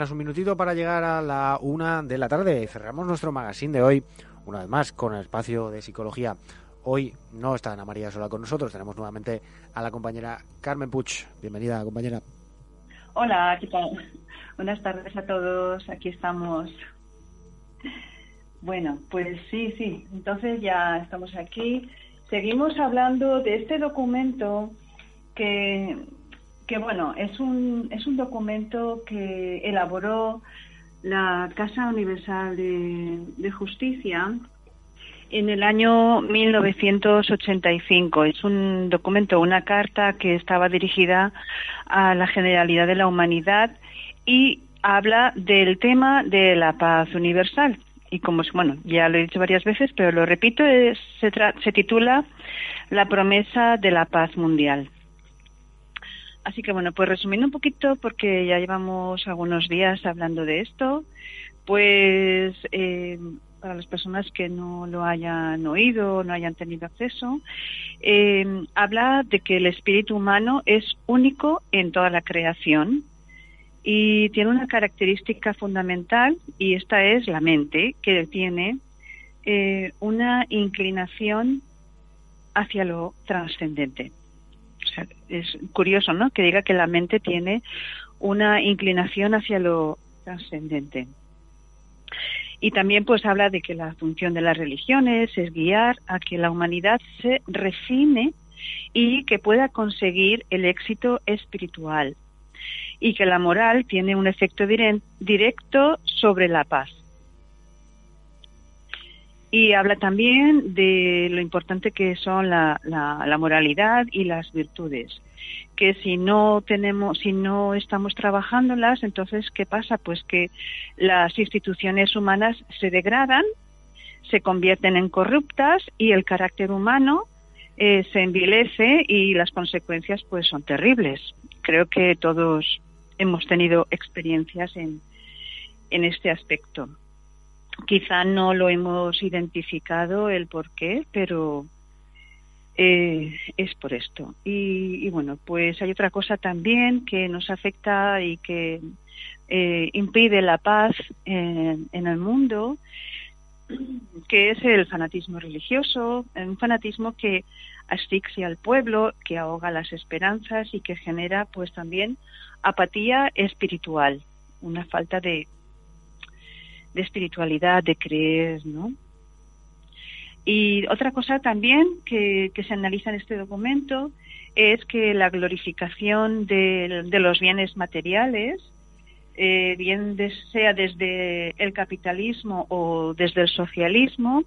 Apenas un minutito para llegar a la una de la tarde. Cerramos nuestro magazine de hoy, una vez más, con el espacio de psicología. Hoy no está Ana María sola con nosotros, tenemos nuevamente a la compañera Carmen Puch. Bienvenida, compañera. Hola, ¿qué tal? Buenas tardes a todos, aquí estamos. Bueno, pues sí, sí, entonces ya estamos aquí. Seguimos hablando de este documento que, que bueno, es un, es un documento que elaboró la Casa Universal de, Justicia en el año 1985. Es un documento, una carta que estaba dirigida a la generalidad de la humanidad y habla del tema de la paz universal. Y como, bueno, ya lo he dicho varias veces, pero lo repito, se, se titula La promesa de la paz mundial. Así que bueno, pues resumiendo un poquito, porque ya llevamos algunos días hablando de esto, pues eh, para las personas que no lo hayan oído, no hayan tenido acceso, eh, habla de que el espíritu humano es único en toda la creación y tiene una característica fundamental y esta es la mente, que tiene eh, una inclinación hacia lo trascendente. O sea, es curioso, ¿no? Que diga que la mente tiene una inclinación hacia lo trascendente. Y también pues habla de que la función de las religiones es guiar a que la humanidad se refine y que pueda conseguir el éxito espiritual y que la moral tiene un efecto directo sobre la paz. Y habla también de lo importante que son la, la moralidad y las virtudes que si no tenemos, si no estamos trabajándolas, entonces ¿qué pasa? Pues que las instituciones humanas se degradan, se convierten en corruptas y el carácter humano eh, se envilece y las consecuencias pues son terribles. Creo que todos hemos tenido experiencias en, en este aspecto. Quizá no lo hemos identificado el por qué, pero eh, es por esto. Y, bueno, pues hay otra cosa también que nos afecta y que eh, impide la paz en, el mundo, que es el fanatismo religioso, un fanatismo que asfixia al pueblo, que ahoga las esperanzas y que genera pues también apatía espiritual, una falta de, de espiritualidad, de creer, ¿no? Y otra cosa también que, se analiza en este documento es que la glorificación de, los bienes materiales, eh, bien sea desde el capitalismo o desde el socialismo,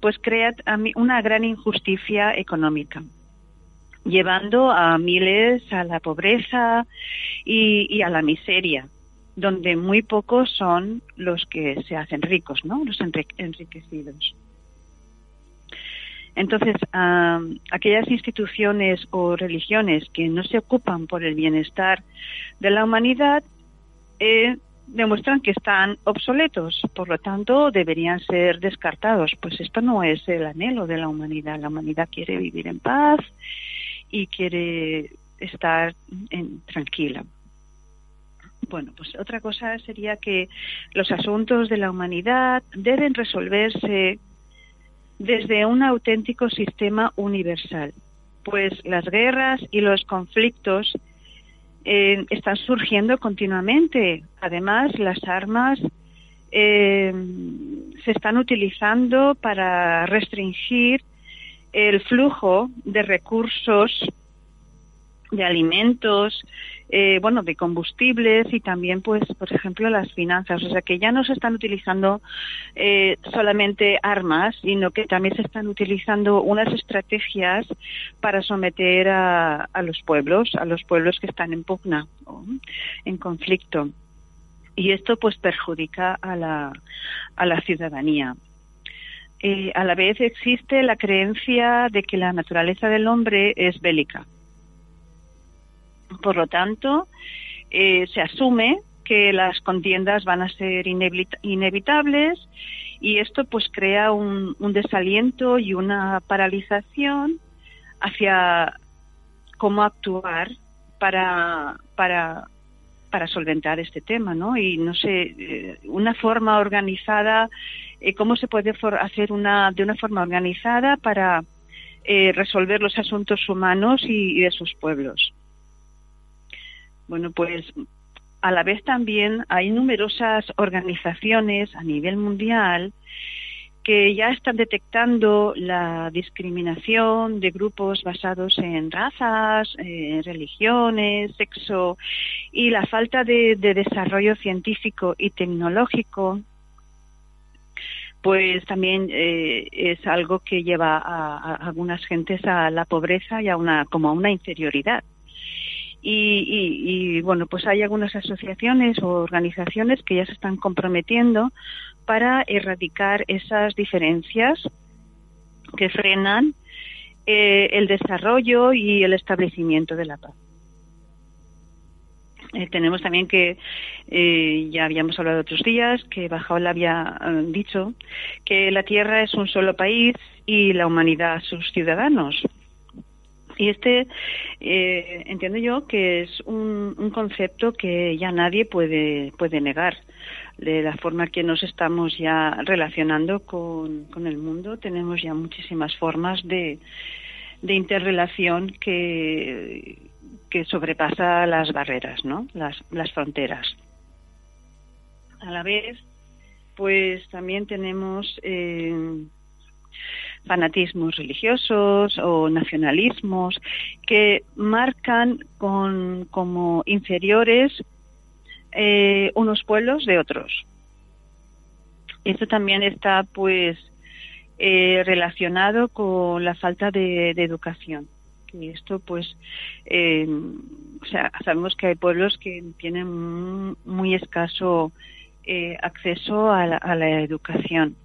pues crea una gran injusticia económica llevando a miles a la pobreza y, a la miseria, donde muy pocos son los que se hacen ricos, ¿no? Los enriquecidos. Entonces, aquellas instituciones o religiones que no se ocupan por el bienestar de la humanidad eh, demuestran que están obsoletos, por lo tanto deberían ser descartados. Pues esto no es el anhelo de la humanidad. La humanidad quiere vivir en paz y quiere estar tranquila. Bueno, pues otra cosa sería que los asuntos de la humanidad deben resolverse desde un auténtico sistema universal, pues las guerras y los conflictos eh, están surgiendo continuamente. Además, las armas eh, se están utilizando para restringir el flujo de recursos, de alimentos, eh, bueno, de combustibles y también, pues, por ejemplo, las finanzas. O sea, que ya no se están utilizando eh, solamente armas, sino que también se están utilizando unas estrategias para someter a, a los pueblos, a los pueblos que están en pugna, en conflicto. Y esto, pues, perjudica a la, a la ciudadanía. Eh, a la vez existe la creencia de que la naturaleza del hombre es bélica por lo tanto, eh, se asume que las contiendas van a ser inevitables y esto pues crea un, desaliento y una paralización hacia cómo actuar para, para para solventar este tema, ¿no? Y no sé, eh, una forma organizada, eh, cómo se puede hacer una de una forma organizada para eh, resolver los asuntos humanos y, de sus pueblos. Bueno, pues a la vez también hay numerosas organizaciones a nivel mundial que ya están detectando la discriminación de grupos basados en razas, religiones, sexo y la falta de, desarrollo científico y tecnológico pues también eh, es algo que lleva a, algunas gentes a la pobreza y a una como a una inferioridad. Y, bueno, pues hay algunas asociaciones o organizaciones que ya se están comprometiendo para erradicar esas diferencias que frenan eh, el desarrollo y el establecimiento de la paz. Eh, tenemos también que, eh, ya habíamos hablado otros días, que Bajaola había dicho que la Tierra es un solo país y la humanidad sus ciudadanos. Y este, entiendo yo que es un, concepto que ya nadie puede, puede negar de la forma que nos estamos ya relacionando con, el mundo. Tenemos ya muchísimas formas de, de interrelación que, que sobrepasa las barreras, ¿no? Las, las fronteras. A la vez, pues también tenemos eh, fanatismos religiosos o nacionalismos que marcan con, como inferiores eh, unos pueblos de otros. Esto también está, pues, eh, relacionado con la falta de, educación. Y esto, pues, eh, o sea, sabemos que hay pueblos que tienen muy, escaso acceso a la, educación.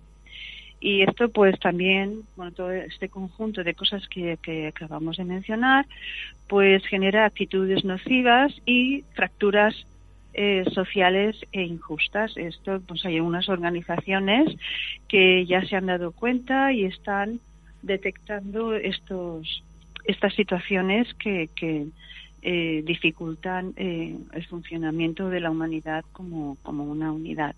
Y esto, pues, también, bueno, todo este conjunto de cosas que, acabamos de mencionar, pues, genera actitudes nocivas y fracturas eh, sociales e injustas. Esto, pues hay unas organizaciones que ya se han dado cuenta y están detectando estos estas situaciones que, que eh, dificultan eh, el funcionamiento de la humanidad como, como una unidad.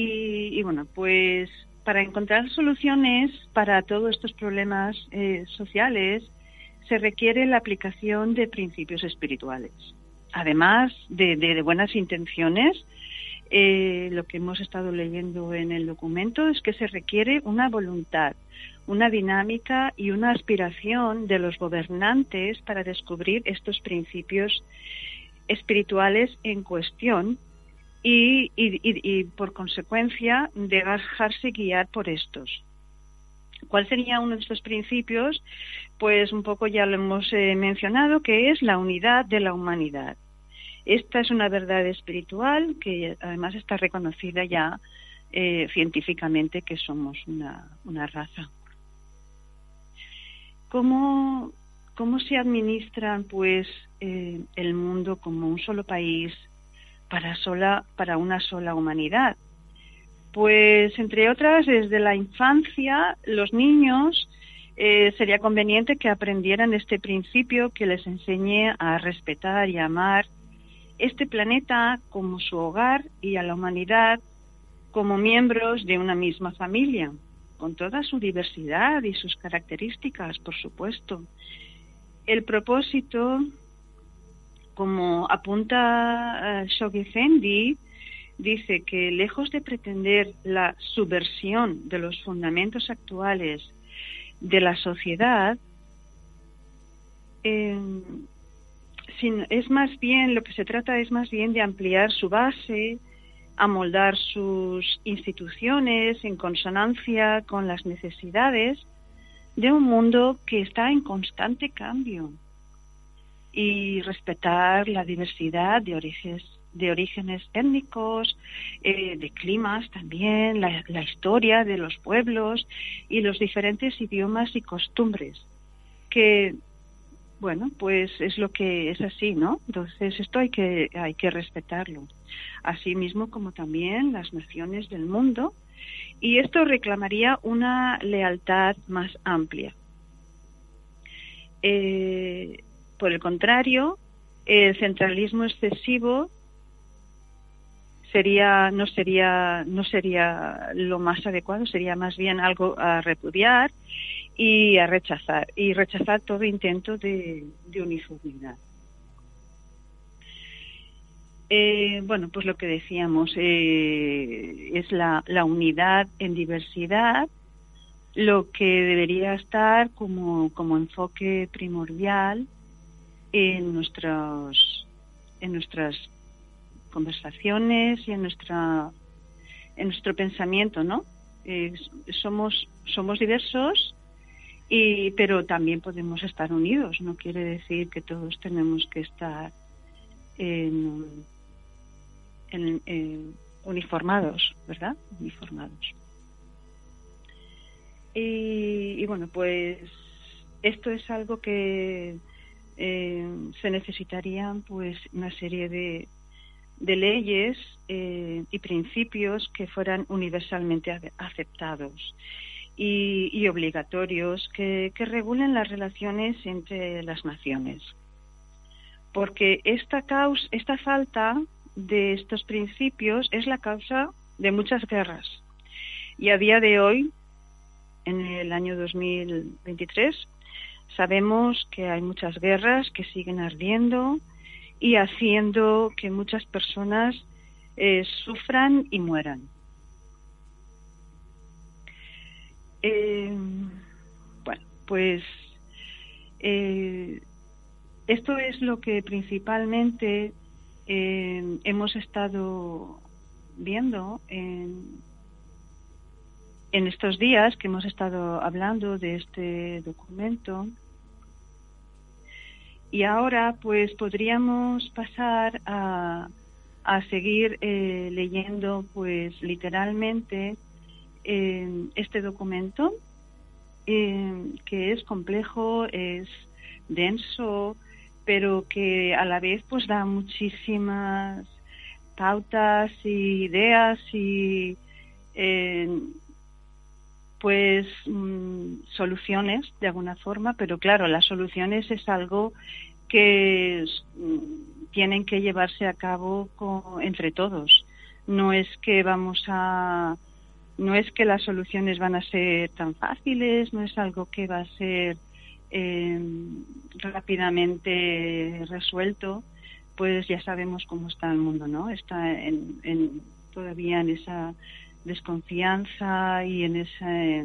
Y, bueno, pues para encontrar soluciones para todos estos problemas sociales se requiere la aplicación de principios espirituales. Además de, buenas intenciones, eh, lo que hemos estado leyendo en el documento es que se requiere una voluntad, una dinámica y una aspiración de los gobernantes para descubrir estos principios espirituales en cuestión y, y por consecuencia dejarse guiar por estos. ¿Cuál sería uno de estos principios? Pues un poco ya lo hemos eh, mencionado, que es la unidad de la humanidad. Esta es una verdad espiritual que además está reconocida ya eh, científicamente que somos una, raza. ¿Cómo, ¿Cómo, se administra pues eh, el mundo como un solo país para, sola, para una sola humanidad? Pues, entre otras, desde la infancia, los niños eh, sería conveniente que aprendieran este principio que les enseñe a respetar y amar este planeta como su hogar y a la humanidad como miembros de una misma familia, con toda su diversidad y sus características, por supuesto. El propósito, como apunta uh, dice que lejos de pretender la subversión de los fundamentos actuales de la sociedad, em, es más bien, lo que se trata es más bien de ampliar su base, amoldar sus instituciones en consonancia con las necesidades de un mundo que está en constante cambio y respetar la diversidad de orígenes de orígenes étnicos, eh, de climas también, la, historia de los pueblos y los diferentes idiomas y costumbres, que, bueno, pues es lo que es así, ¿no? Entonces esto hay que, hay que respetarlo, así mismo como también las naciones del mundo, y esto reclamaría una lealtad más amplia. Eh, por el contrario, El centralismo excesivo sería no sería no sería lo más adecuado, sería más bien algo a repudiar y a rechazar y rechazar todo intento de, uniformidad. Eh, bueno, pues lo que decíamos eh, es la, la, unidad en diversidad, lo que debería estar como, como enfoque primordial en nuestros en nuestras conversaciones y en nuestra en nuestro pensamiento, ¿no? Eh, somos somos diversos y pero también podemos estar unidos. No quiere decir que todos tenemos que estar en, uniformados, ¿verdad? Uniformados. Y, bueno, pues esto es algo que eh, se necesitarían pues una serie de, de leyes eh, y principios que fueran universalmente aceptados y, obligatorios que, regulen las relaciones entre las naciones. Porque esta, causa, esta falta de estos principios es la causa de muchas guerras. Y a día de hoy, en el año 2023, sabemos que hay muchas guerras que siguen ardiendo, y haciendo que muchas personas eh, sufran y mueran. Eh, bueno, pues eh, esto es lo que principalmente hemos estado viendo en, en estos días que hemos estado hablando de este documento. Y ahora pues podríamos pasar a, a seguir eh, leyendo pues literalmente eh, este documento eh, que es complejo, es denso, pero que a la vez pues da muchísimas pautas y ideas y pues mm, soluciones de alguna forma, pero claro, las soluciones es algo que mm, tienen que llevarse a cabo entre todos. No es que vamos a no es que las soluciones van a ser tan fáciles, no es algo que va a ser em, rápidamente resuelto, pues ya sabemos cómo está el mundo, ¿no? Está en, en, todavía en esa desconfianza y en esa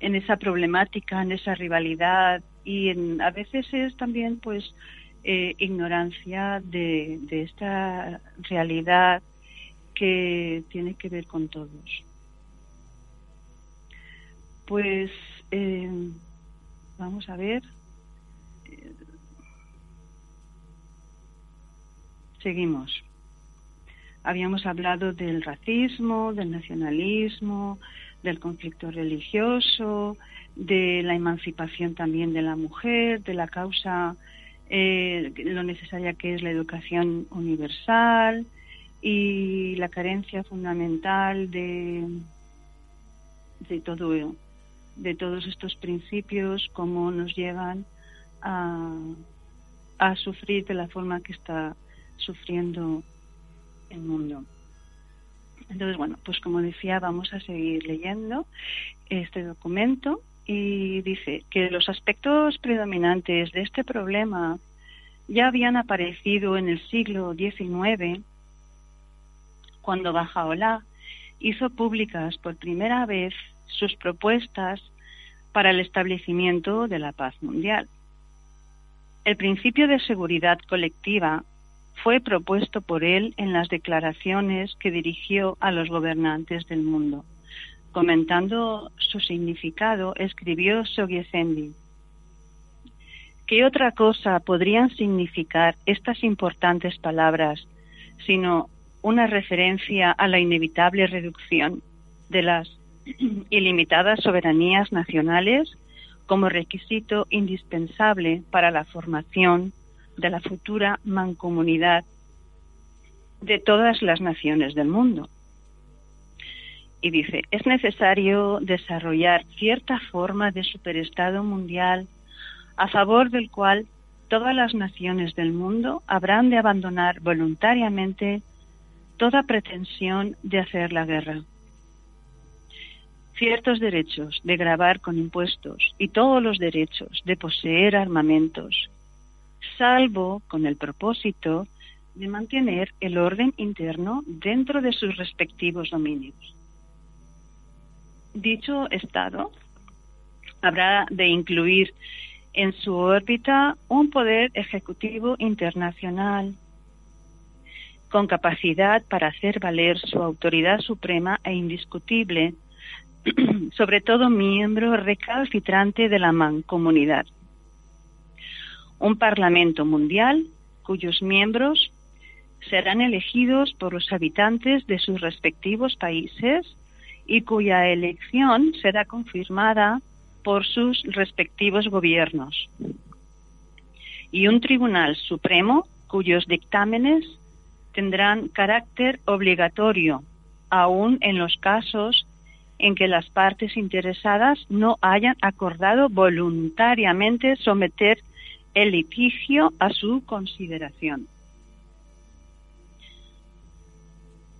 en esa problemática, en esa rivalidad y en, a veces es también pues eh, ignorancia de, de, esta realidad que tiene que ver con todos. Pues eh, vamos a ver. Seguimos habíamos hablado del racismo, del nacionalismo, del conflicto religioso, de la emancipación también de la mujer, de la causa, eh, lo necesaria que es la educación universal y la carencia fundamental de, de todo de todos estos principios, cómo nos llevan a, a sufrir de la forma que está sufriendo mundo. Entonces, bueno, pues como decía, vamos a seguir leyendo este documento y dice que los aspectos predominantes de este problema ya habían aparecido en el siglo XIX, cuando Bajaola hizo públicas por primera vez sus propuestas para el establecimiento de la paz mundial. El principio de seguridad colectiva fue propuesto por él en las declaraciones que dirigió a los gobernantes del mundo. Comentando su significado, escribió Sogiesendi. ¿Qué otra cosa podrían significar estas importantes palabras sino una referencia a la inevitable reducción de las ilimitadas soberanías nacionales como requisito indispensable para la formación de la futura mancomunidad de todas las naciones del mundo. Y dice, es necesario desarrollar cierta forma de superestado mundial a favor del cual todas las naciones del mundo habrán de abandonar voluntariamente toda pretensión de hacer la guerra. Ciertos derechos de grabar con impuestos y todos los derechos de poseer armamentos, salvo con el propósito de mantener el orden interno dentro de sus respectivos dominios. Dicho Estado habrá de incluir en su órbita un poder ejecutivo internacional con capacidad para hacer valer su autoridad suprema e indiscutible, sobre todo miembro recalcitrante de la mancomunidad. Un Parlamento mundial cuyos miembros serán elegidos por los habitantes de sus respectivos países y cuya elección será confirmada por sus respectivos gobiernos. Y un Tribunal Supremo cuyos dictámenes tendrán carácter obligatorio, aun en los casos en que las partes interesadas no hayan acordado voluntariamente someter el litigio a su consideración.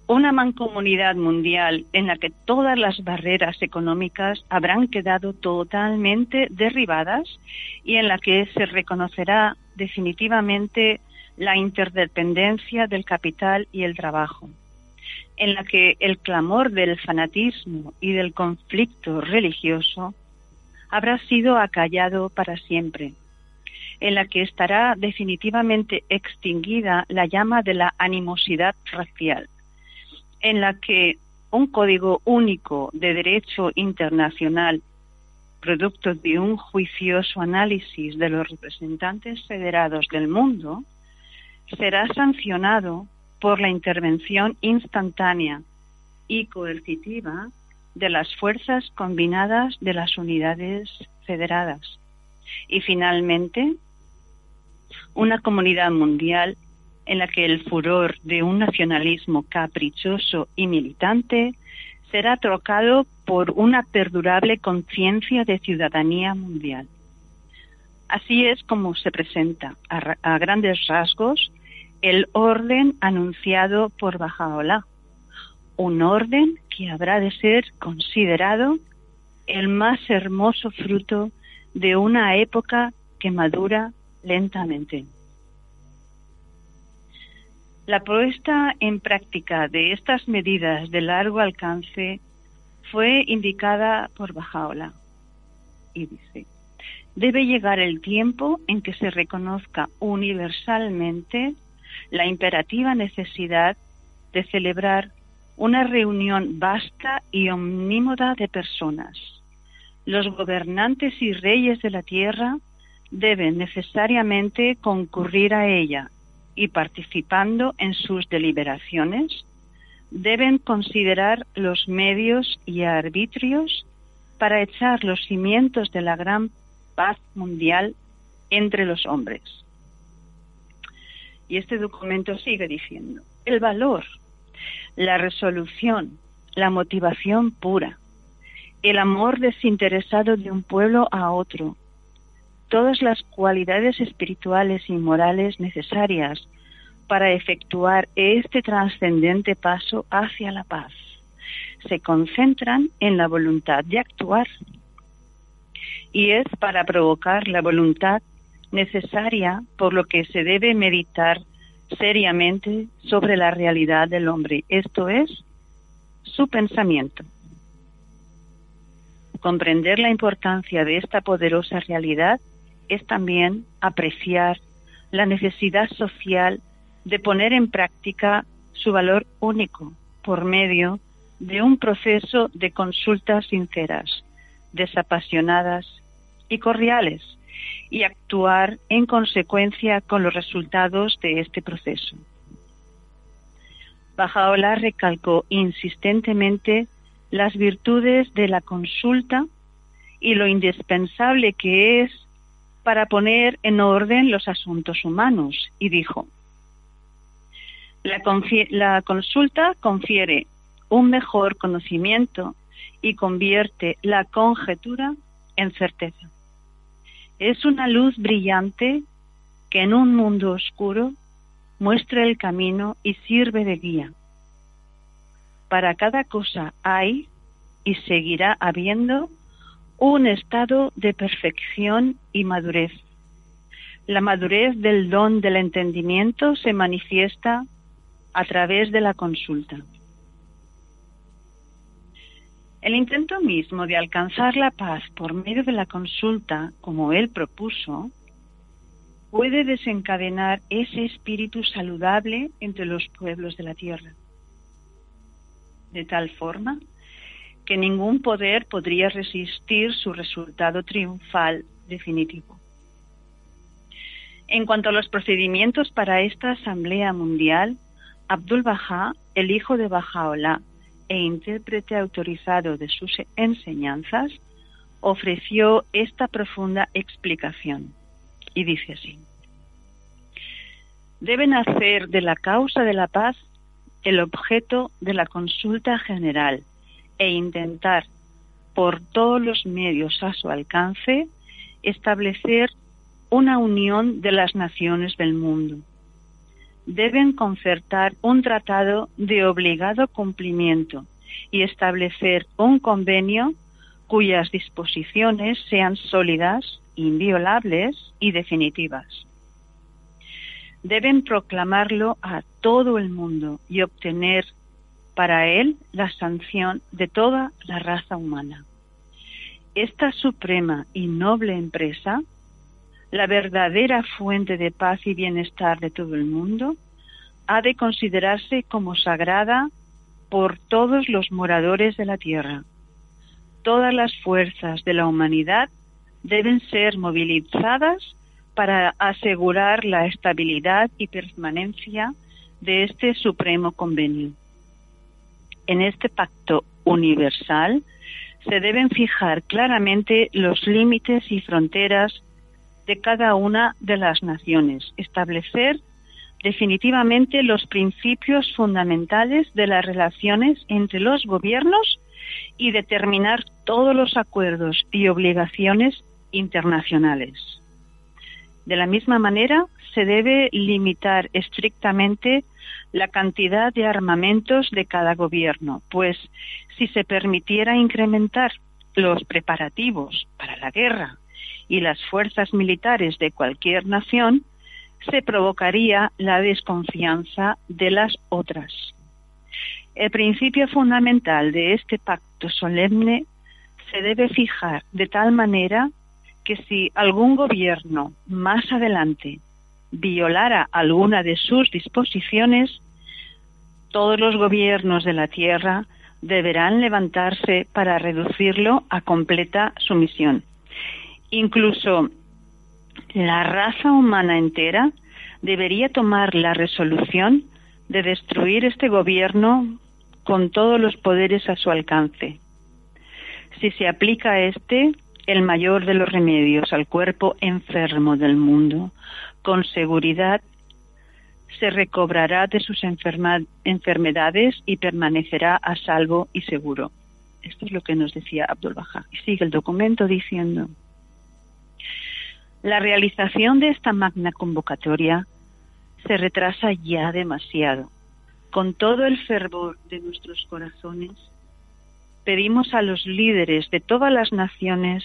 una mancomunidad mundial en la que todas las barreras económicas habrán quedado totalmente derribadas y en la que se reconocerá definitivamente la interdependencia del capital y el trabajo, en la que el clamor del fanatismo y del conflicto religioso habrá sido acallado para siempre, en la que estará definitivamente extinguida la llama de la animosidad racial en la que un código único de derecho internacional, producto de un juicioso análisis de los representantes federados del mundo, será sancionado por la intervención instantánea y coercitiva de las fuerzas combinadas de las unidades federadas. Y finalmente, una comunidad mundial en la que el furor de un nacionalismo caprichoso y militante será trocado por una perdurable conciencia de ciudadanía mundial. Así es como se presenta a, grandes rasgos el orden anunciado por Bajaola, un orden que habrá de ser considerado el más hermoso fruto de una época que madura lentamente. La puesta en práctica de estas medidas de largo alcance fue indicada por Bajaola y dice, debe llegar el tiempo en que se reconozca universalmente la imperativa necesidad de celebrar una reunión vasta y omnímoda de personas. Los gobernantes y reyes de la tierra deben necesariamente concurrir a ella y participando en sus deliberaciones, deben considerar los medios y arbitrios para echar los cimientos de la gran paz mundial entre los hombres. Y este documento sigue diciendo, el valor, la resolución, la motivación pura, el amor desinteresado de un pueblo a otro, todas las cualidades espirituales y morales necesarias para efectuar este trascendente paso hacia la paz. Se concentran en la voluntad de actuar y es para provocar la voluntad necesaria por lo que se debe meditar seriamente sobre la realidad del hombre, esto es, su pensamiento. Comprender la importancia de esta poderosa realidad es también apreciar la necesidad social de poner en práctica su valor único por medio de un proceso de consultas sinceras, desapasionadas y cordiales, y actuar en consecuencia con los resultados de este proceso. Bajaola recalcó insistentemente las virtudes de la consulta y lo indispensable que es para poner en orden los asuntos humanos y dijo, la, consulta confiere un mejor conocimiento y convierte la conjetura en certeza. Es una luz brillante que en un mundo oscuro muestra el camino y sirve de guía. Para cada cosa hay y seguirá habiendo un estado de perfección y madurez. La madurez del don del entendimiento se manifiesta a través de la consulta. El intento mismo de alcanzar la paz por medio de la consulta, como él propuso, puede desencadenar ese espíritu saludable entre los pueblos de la tierra. De tal forma que ningún poder podría resistir su resultado triunfal definitivo. En cuanto a los procedimientos para esta Asamblea Mundial, Abdul Baha, el hijo de Bahá'u'lláh, e intérprete autorizado de sus enseñanzas, ofreció esta profunda explicación. Y dice así, deben hacer de la causa de la paz el objeto de la consulta general e intentar, por todos los medios a su alcance, establecer una unión de las naciones del mundo deben concertar un tratado de obligado cumplimiento y establecer un convenio cuyas disposiciones sean sólidas, inviolables y definitivas. Deben proclamarlo a todo el mundo y obtener para él la sanción de toda la raza humana. Esta suprema y noble empresa la verdadera fuente de paz y bienestar de todo el mundo, ha de considerarse como sagrada por todos los moradores de la tierra. Todas las fuerzas de la humanidad deben ser movilizadas para asegurar la estabilidad y permanencia de este supremo convenio. En este pacto universal se deben fijar claramente los límites y fronteras de cada una de las naciones, establecer definitivamente los principios fundamentales de las relaciones entre los gobiernos y determinar todos los acuerdos y obligaciones internacionales. De la misma manera, se debe limitar estrictamente la cantidad de armamentos de cada gobierno, pues si se permitiera incrementar los preparativos para la guerra y las fuerzas militares de cualquier nación, se provocaría la desconfianza de las otras. El principio fundamental de este pacto solemne se debe fijar de tal manera que si algún gobierno más adelante violara alguna de sus disposiciones, todos los gobiernos de la Tierra deberán levantarse para reducirlo a completa sumisión. Incluso la raza humana entera debería tomar la resolución de destruir este gobierno con todos los poderes a su alcance. Si se aplica este, el mayor de los remedios al cuerpo enfermo del mundo, con seguridad se recobrará de sus enfermedades y permanecerá a salvo y seguro. Esto es lo que nos decía Abdul Baha. Y sigue el documento diciendo, la realización de esta magna convocatoria se retrasa ya demasiado. Con todo el fervor de nuestros corazones, pedimos a los líderes de todas las naciones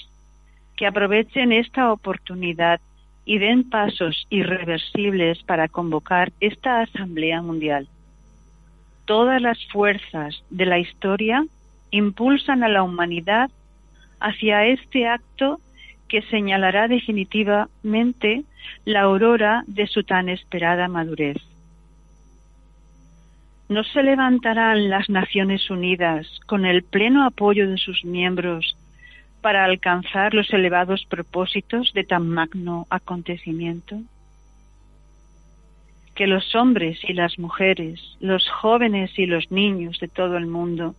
que aprovechen esta oportunidad y den pasos irreversibles para convocar esta Asamblea Mundial. Todas las fuerzas de la historia impulsan a la humanidad hacia este acto que señalará definitivamente la aurora de su tan esperada madurez. ¿No se levantarán las Naciones Unidas con el pleno apoyo de sus miembros para alcanzar los elevados propósitos de tan magno acontecimiento? Que los hombres y las mujeres, los jóvenes y los niños de todo el mundo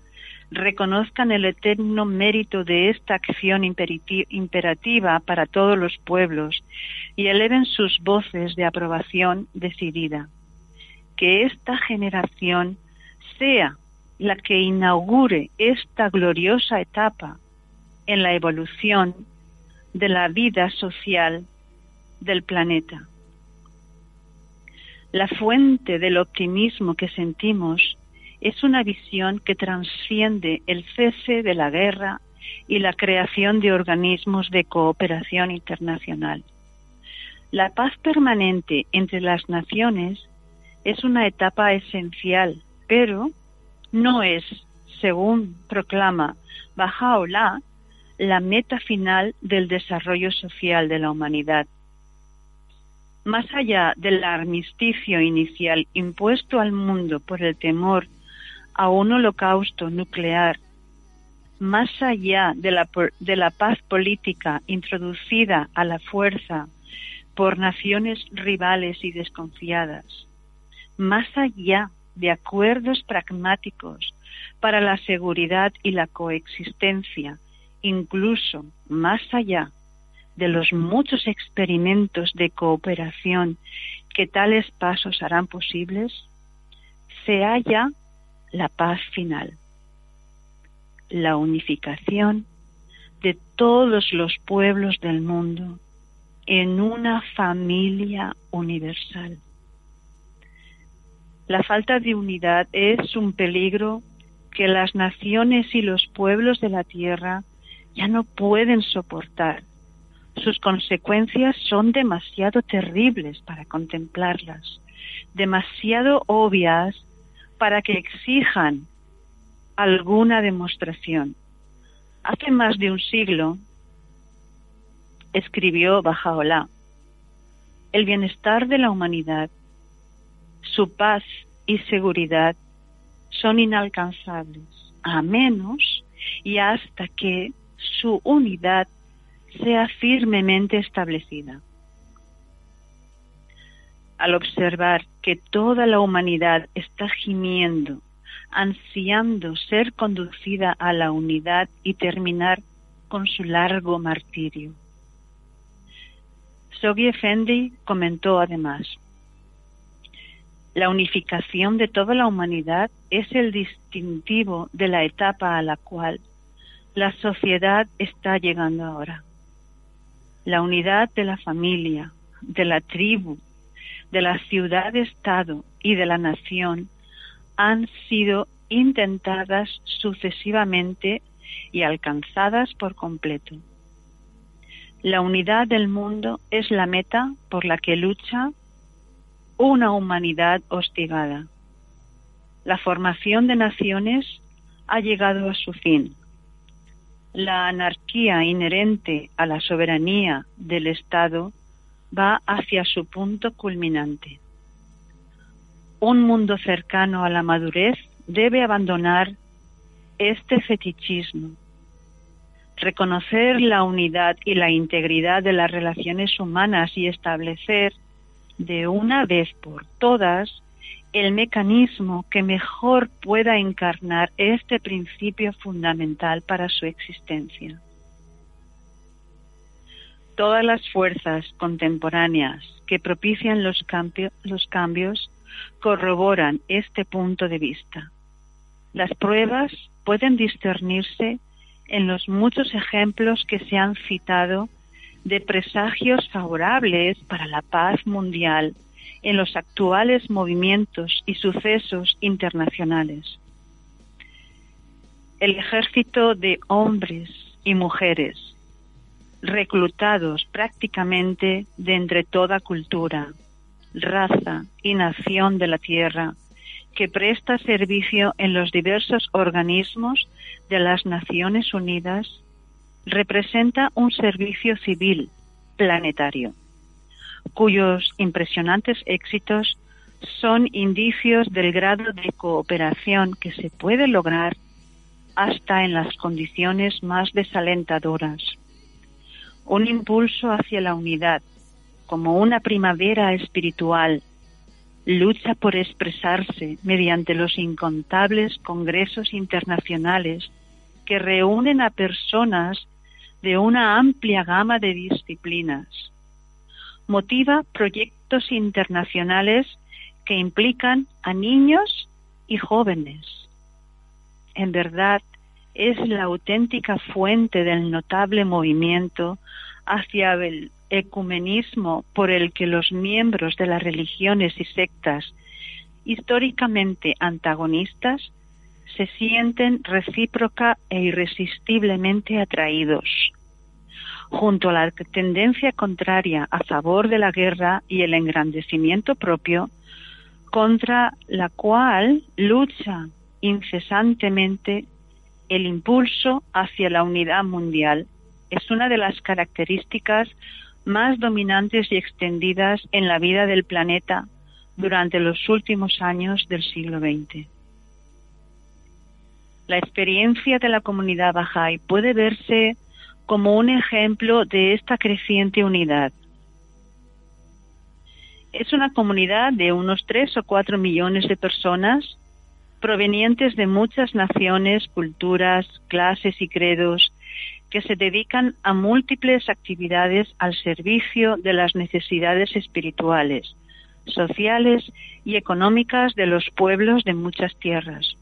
reconozcan el eterno mérito de esta acción imperativa para todos los pueblos y eleven sus voces de aprobación decidida. Que esta generación sea la que inaugure esta gloriosa etapa en la evolución de la vida social del planeta. La fuente del optimismo que sentimos es una visión que transciende el cese de la guerra y la creación de organismos de cooperación internacional. La paz permanente entre las naciones es una etapa esencial, pero no es, según proclama Bajaola, la meta final del desarrollo social de la humanidad. Más allá del armisticio inicial impuesto al mundo por el temor a un holocausto nuclear, más allá de la, paz política introducida a la fuerza por naciones rivales y desconfiadas, más allá de acuerdos pragmáticos para la seguridad y la coexistencia, incluso más allá de los muchos experimentos de cooperación que tales pasos harán posibles, se halla la paz final, la unificación de todos los pueblos del mundo en una familia universal. La falta de unidad es un peligro que las naciones y los pueblos de la tierra ya no pueden soportar. Sus consecuencias son demasiado terribles para contemplarlas, demasiado obvias para que exijan alguna demostración. Hace más de un siglo escribió Bajaola, el bienestar de la humanidad, su paz y seguridad son inalcanzables, a menos y hasta que su unidad sea firmemente establecida. Al observar que toda la humanidad está gimiendo, ansiando ser conducida a la unidad y terminar con su largo martirio. Soggy Effendi comentó además, la unificación de toda la humanidad es el distintivo de la etapa a la cual la sociedad está llegando ahora. La unidad de la familia, de la tribu, de la ciudad-estado y de la nación han sido intentadas sucesivamente y alcanzadas por completo. La unidad del mundo es la meta por la que lucha una humanidad hostigada. La formación de naciones ha llegado a su fin. La anarquía inherente a la soberanía del Estado va hacia su punto culminante. Un mundo cercano a la madurez debe abandonar este fetichismo reconocer la unidad y la integridad de las relaciones humanas y establecer de una vez por todas el mecanismo que mejor pueda encarnar este principio fundamental para su existencia. Todas las fuerzas contemporáneas que propician los, cambios corroboran este punto de vista. Las pruebas pueden discernirse en los muchos ejemplos que se han citado de presagios favorables para la paz mundial en los actuales movimientos y sucesos internacionales. El ejército de hombres y mujeres, reclutados prácticamente de entre toda cultura, raza y nación de la tierra, que presta servicio en los diversos organismos de las Naciones Unidas representa un servicio civil planetario, cuyos impresionantes éxitos son indicios del grado de cooperación que se puede lograr hasta en las condiciones más desalentadoras. Un impulso hacia la unidad, como una primavera espiritual, lucha por expresarse mediante los incontables congresos internacionales que reúnen a personas de una amplia gama de disciplinas. Motiva proyectos internacionales que implican a niños y jóvenes. En verdad, es la auténtica fuente del notable movimiento hacia el ecumenismo por el que los miembros de las religiones y sectas históricamente antagonistas se sienten recíproca e irresistiblemente atraídos, junto a la tendencia contraria a favor de la guerra y el engrandecimiento propio, contra la cual lucha incesantemente el impulso hacia la unidad mundial. Es una de las características más dominantes y extendidas en la vida del planeta durante los últimos años del siglo XX. La experiencia de la comunidad Bahá'í puede verse como un ejemplo de esta creciente unidad. Es una comunidad de unos tres o cuatro millones de personas provenientes de muchas naciones, culturas, clases y credos que se dedican a múltiples actividades al servicio de las necesidades espirituales, sociales y económicas de los pueblos de muchas tierras.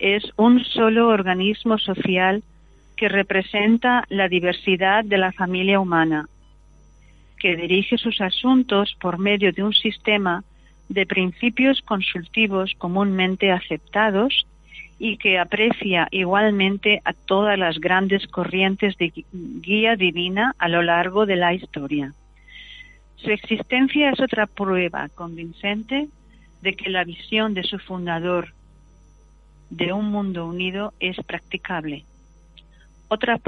Es un solo organismo social que representa la diversidad de la familia humana, que dirige sus asuntos por medio de un sistema de principios consultivos comúnmente aceptados y que aprecia igualmente a todas las grandes corrientes de guía divina a lo largo de la historia. Su existencia es otra prueba convincente de que la visión de su fundador de un mundo unido es practicable. Otra,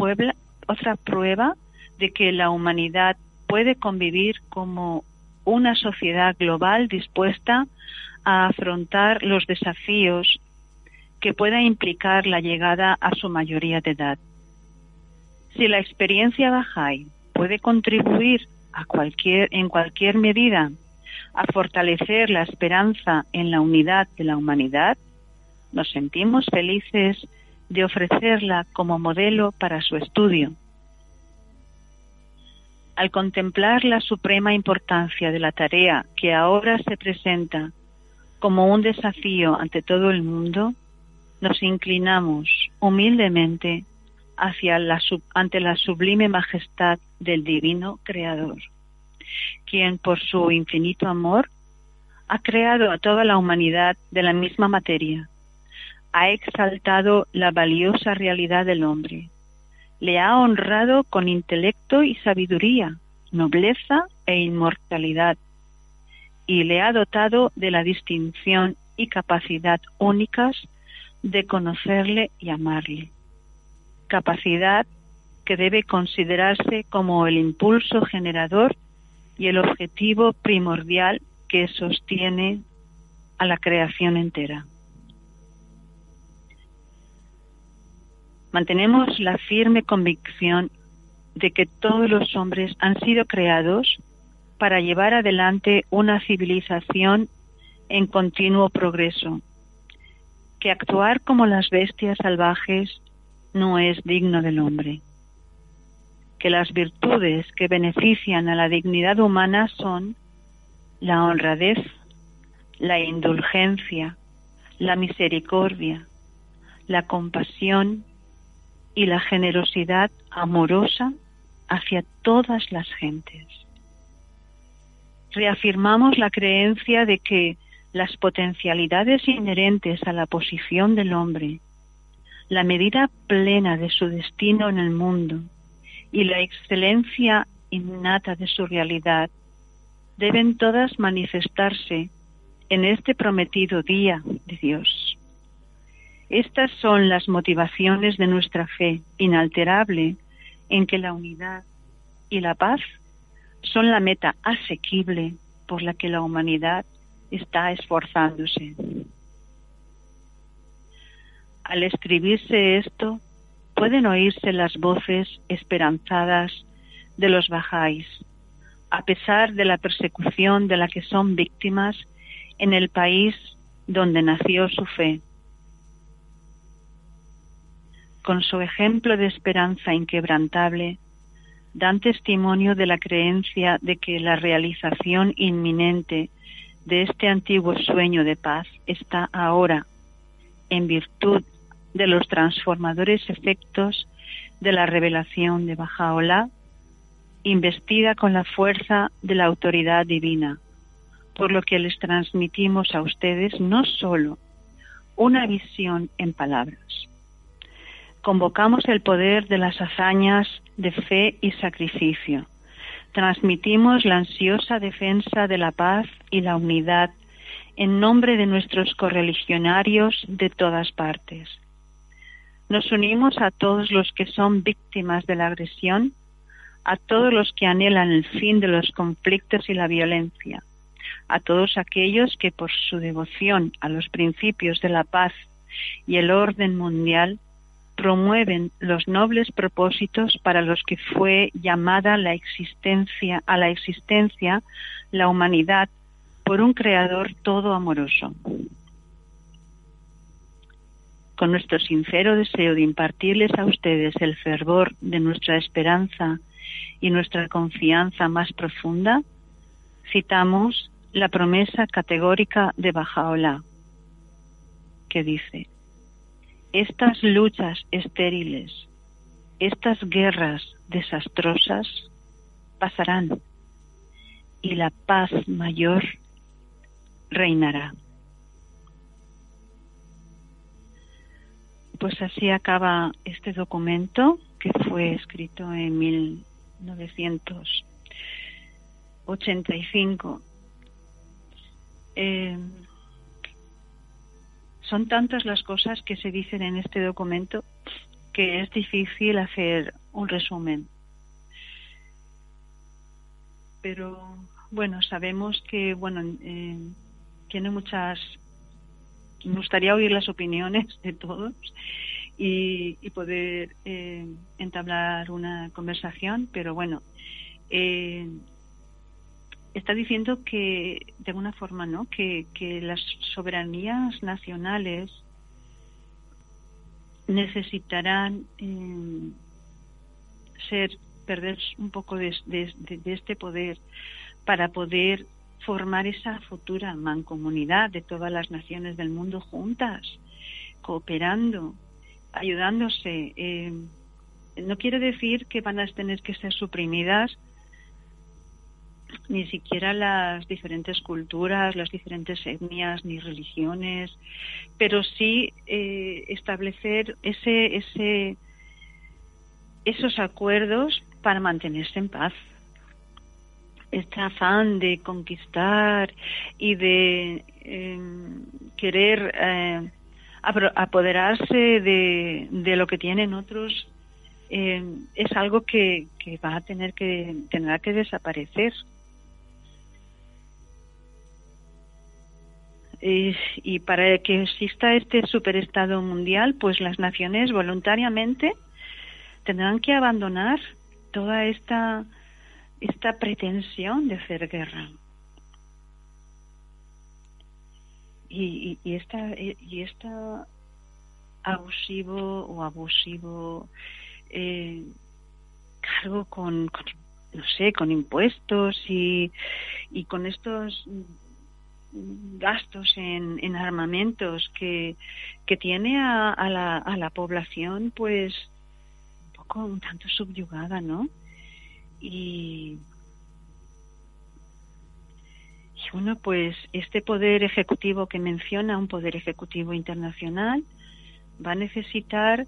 prueba de que la humanidad puede convivir como una sociedad global dispuesta a afrontar los desafíos que pueda implicar la llegada a su mayoría de edad. Si la experiencia Bahá'í puede contribuir en cualquier medida a fortalecer la esperanza en la unidad de la humanidad, nos sentimos felices de ofrecerla como modelo para su estudio. Al contemplar la suprema importancia de la tarea que ahora se presenta como un desafío ante todo el mundo, nos inclinamos humildemente ante la sublime majestad del Divino Creador, quien por su infinito amor ha creado a toda la humanidad de la misma materia, ha exaltado la valiosa realidad del hombre, le ha honrado con intelecto y sabiduría, nobleza e inmortalidad, y le ha dotado de la distinción y capacidad únicas de conocerle y amarle. Capacidad que debe considerarse como el impulso generador y el objetivo primordial que sostiene a la creación entera. Mantenemos la firme convicción de que todos los hombres han sido creados para llevar adelante una civilización en continuo progreso, que actuar como las bestias salvajes no es digno del hombre, que las virtudes que benefician a la dignidad humana son la honradez, la indulgencia, la misericordia, la compasión y la generosidad amorosa hacia todas las gentes. Reafirmamos la creencia de que las potencialidades inherentes a la posición del hombre, la medida plena de su destino en el mundo y la excelencia innata de su realidad deben todas manifestarse en este prometido día de Dios. Estas son las motivaciones de nuestra fe inalterable en que la unidad y la paz son la meta asequible por la que la humanidad está esforzándose. Al escribirse esto, pueden oírse las voces esperanzadas de los bajáis, a pesar de la persecución de la que son víctimas en el país donde nació su fe. Con su ejemplo de esperanza inquebrantable, dan testimonio de la creencia de que la realización inminente de este antiguo sueño de paz está ahora, en virtud de los transformadores efectos de la revelación de Bajaola, investida con la fuerza de la autoridad divina, por lo que les transmitimos a ustedes no solo una visión en palabras. Convocamos el poder de las hazañas de fe y sacrificio. Transmitimos la ansiosa defensa de la paz y la unidad en nombre de nuestros correligionarios de todas partes. Nos unimos a todos los que son víctimas de la agresión, a todos los que anhelan el fin de los conflictos y la violencia, a todos aquellos que por su devoción a los principios de la paz y el orden mundial promueven los nobles propósitos para los que fue llamada la existencia a la existencia la humanidad por un creador todo amoroso. Con nuestro sincero deseo de impartirles a ustedes el fervor de nuestra esperanza y nuestra confianza más profunda, citamos la promesa categórica de Bajaola, que dice, estas luchas estériles, estas guerras desastrosas pasarán y la paz mayor reinará. Pues así acaba este documento que fue escrito en 1985. Eh, son tantas las cosas que se dicen en este documento que es difícil hacer un resumen. Pero bueno, sabemos que bueno eh, tiene muchas. Me gustaría oír las opiniones de todos y, poder eh, entablar una conversación, pero bueno, eh, está diciendo que, de alguna forma, ¿no? Que, las soberanías nacionales necesitarán eh, ser perder un poco de, este poder para poder formar esa futura mancomunidad de todas las naciones del mundo juntas, cooperando, ayudándose. Eh, no quiere decir que van a tener que ser suprimidas ni siquiera las diferentes culturas, las diferentes etnias ni religiones, pero sí eh, establecer ese, ese, esos acuerdos para mantenerse en paz. Este afán de conquistar y de em, querer eh, apoderarse de, de, lo que tienen otros em, es algo que, que, va a tener que tendrá que desaparecer y para que exista este superestado mundial, pues las naciones voluntariamente tendrán que abandonar toda esta esta pretensión de hacer guerra. Y, y, esta y esta abusivo o abusivo eh, cargo con, con, no sé con impuestos y, y con estos gastos en, en armamentos que, que tiene a, a, la, a la población pues un poco un tanto subyugada, ¿no? Y, y bueno, pues este poder ejecutivo que menciona, un poder ejecutivo internacional, va a necesitar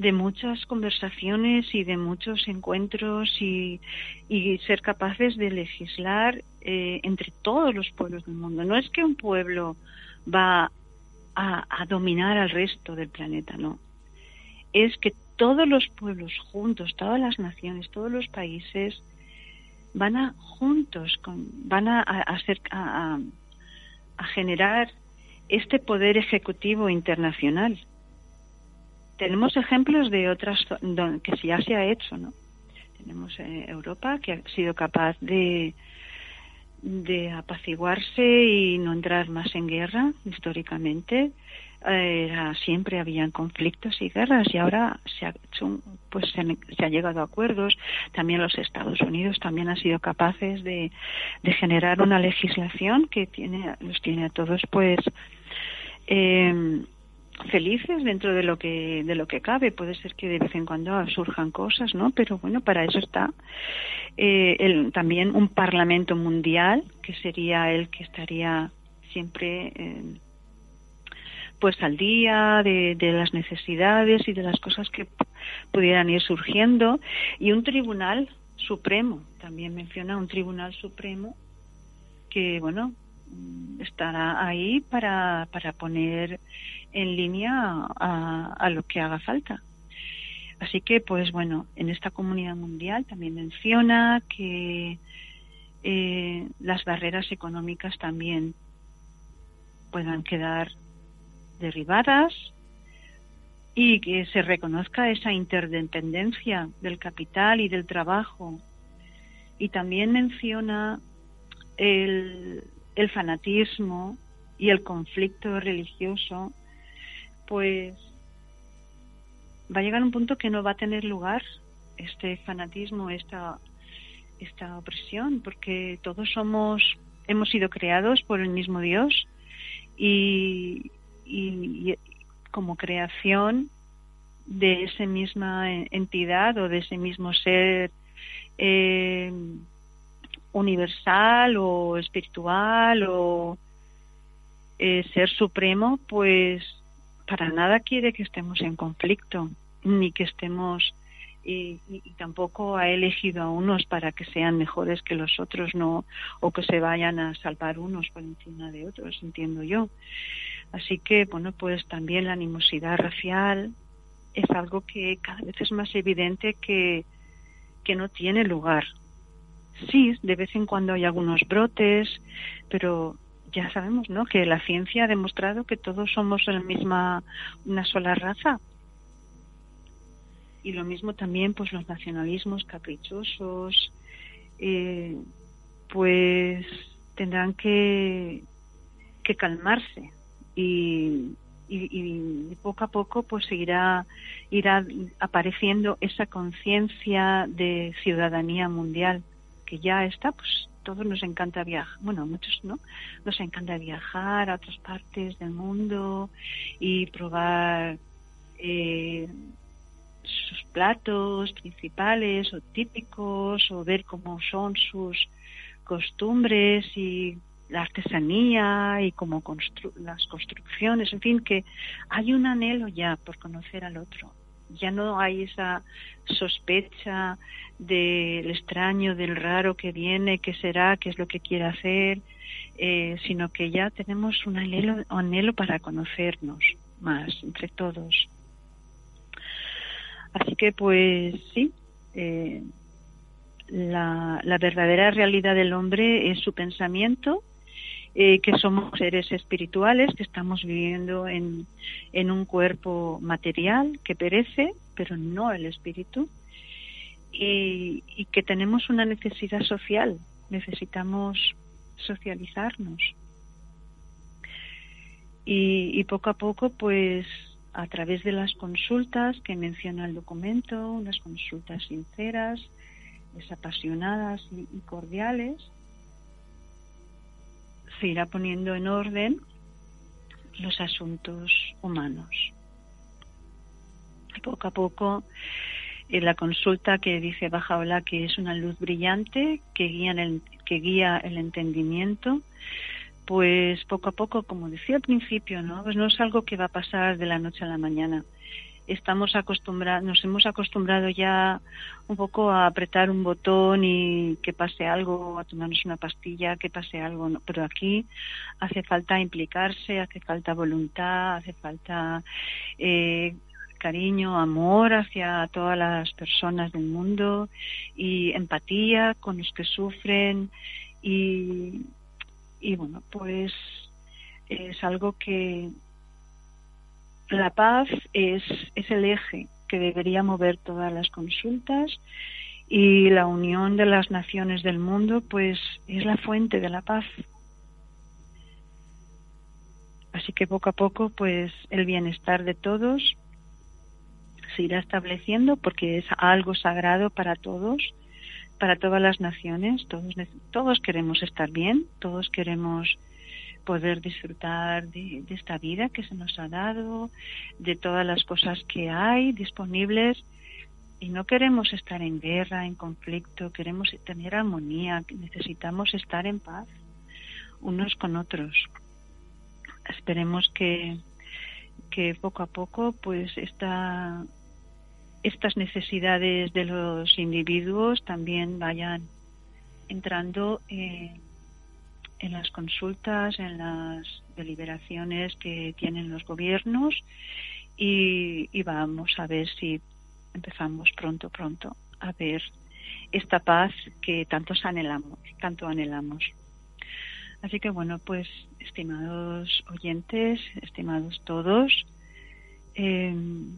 de muchas conversaciones y de muchos encuentros y, y ser capaces de legislar eh, entre todos los pueblos del mundo. No es que un pueblo va a, a dominar al resto del planeta, no. Es que todos los pueblos juntos, todas las naciones, todos los países van a juntos, con, van a, hacer, a, a, generar este poder ejecutivo internacional tenemos ejemplos de otras que ya se ha hecho, ¿no? Tenemos eh, Europa que ha sido capaz de de apaciguarse y no entrar más en guerra históricamente era, siempre habían conflictos y guerras y ahora se ha pues se, ha llegado a acuerdos también los Estados Unidos también han sido capaces de, de generar una legislación que tiene los tiene a todos pues eh, felices dentro de lo que de lo que cabe. Puede ser que de vez en cuando surjan cosas no pero bueno para eso está eh, el, también un parlamento mundial que sería el que estaría siempre eh, pues al día de, de, las necesidades y de las cosas que pudieran ir surgiendo. Y un tribunal supremo también menciona un tribunal supremo que bueno estará ahí para, para poner en línea a, lo que haga falta. Así que, pues bueno, en esta comunidad mundial también menciona que eh, las barreras económicas también puedan quedar derribadas y que se reconozca esa interdependencia del capital y del trabajo. Y también menciona el, el fanatismo y el conflicto religioso pues va a llegar un punto que no va a tener lugar este fanatismo, esta, esta opresión, porque todos somos, hemos sido creados por el mismo Dios y, y, como creación de esa misma entidad o de ese mismo ser eh, universal o espiritual o eh, ser supremo, pues para nada quiere que estemos en conflicto, ni que estemos y, tampoco ha elegido a unos para que sean mejores que los otros, no, o que se vayan a salvar unos por encima de otros, entiendo yo. Así que, bueno, pues también la animosidad racial es algo que cada vez es más evidente que, que no tiene lugar. Sí, de vez en cuando hay algunos brotes, pero ya sabemos, ¿no? Que la ciencia ha demostrado que todos somos la misma, una sola raza. Y lo mismo también, pues los nacionalismos caprichosos, eh, pues tendrán que, que calmarse y, y, poco a poco pues seguirá irá apareciendo esa conciencia de ciudadanía mundial que ya está pues todos nos encanta viajar, bueno, muchos no, nos encanta viajar a otras partes del mundo y probar eh, sus platos principales o típicos o ver cómo son sus costumbres y la artesanía y cómo las construcciones, en fin, que hay un anhelo ya por conocer al otro ya no hay esa sospecha del extraño, del raro que viene, qué será, qué es lo que quiere hacer, eh, sino que ya tenemos un anhelo, anhelo para conocernos más entre todos. Así que pues sí, eh, la, la verdadera realidad del hombre es su pensamiento, eh, que somos seres espirituales, que estamos viviendo en, en un cuerpo material que perece, pero no el espíritu, y, que tenemos una necesidad social, necesitamos socializarnos. Y, poco a poco, pues a través de las consultas que menciona el documento, unas consultas sinceras, desapasionadas y cordiales, se irá poniendo en orden los asuntos humanos. Poco a poco, en la consulta que dice Bajaola que es una luz brillante que guía, el, que guía el entendimiento, pues poco a poco, como decía al principio, ¿no? Pues no es algo que va a pasar de la noche a la mañana estamos acostumbrados, nos hemos acostumbrado ya un poco a apretar un botón y que pase algo, a tomarnos una pastilla, que pase algo, pero aquí hace falta implicarse, hace falta voluntad, hace falta eh, cariño, amor hacia todas las personas del mundo y empatía con los que sufren y, y bueno, pues es algo que la paz es, es el eje que debería mover todas las consultas y la unión de las naciones del mundo pues es la fuente de la paz. Así que poco a poco pues el bienestar de todos se irá estableciendo porque es algo sagrado para todos, para todas las naciones, todos todos queremos estar bien, todos queremos poder disfrutar de, esta vida que se nos ha dado, de todas las cosas que hay disponibles. Y no queremos estar en guerra, en conflicto, queremos tener armonía, necesitamos estar en paz unos con otros. Esperemos que, que poco a poco pues esta, estas necesidades de los individuos también vayan entrando en en las consultas, en las deliberaciones que tienen los gobiernos y, vamos a ver si empezamos pronto, pronto a ver esta paz que tantos anhelamos, tanto anhelamos. Así que bueno, pues estimados oyentes, estimados todos, em,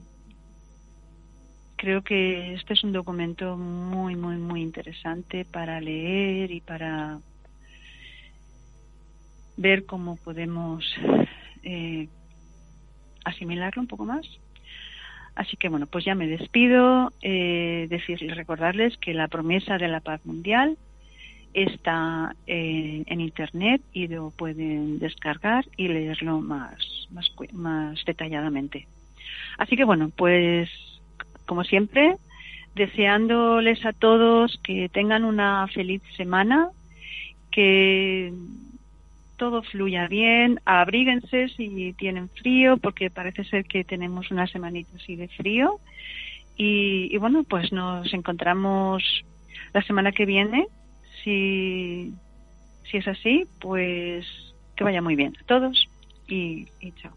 creo que este es un documento muy, muy, muy interesante para leer y para ver cómo podemos eh, asimilarlo un poco más. Así que bueno, pues ya me despido, eh, decirles, recordarles que la promesa de la paz mundial está eh, en internet y lo pueden descargar y leerlo más, más, más detalladamente. Así que bueno, pues como siempre, deseándoles a todos que tengan una feliz semana, que todo fluya bien, abríguense si tienen frío, porque parece ser que tenemos una semanita así de frío. Y, bueno, pues nos encontramos la semana que viene. Si, si es así, pues que vaya muy bien a todos y chao.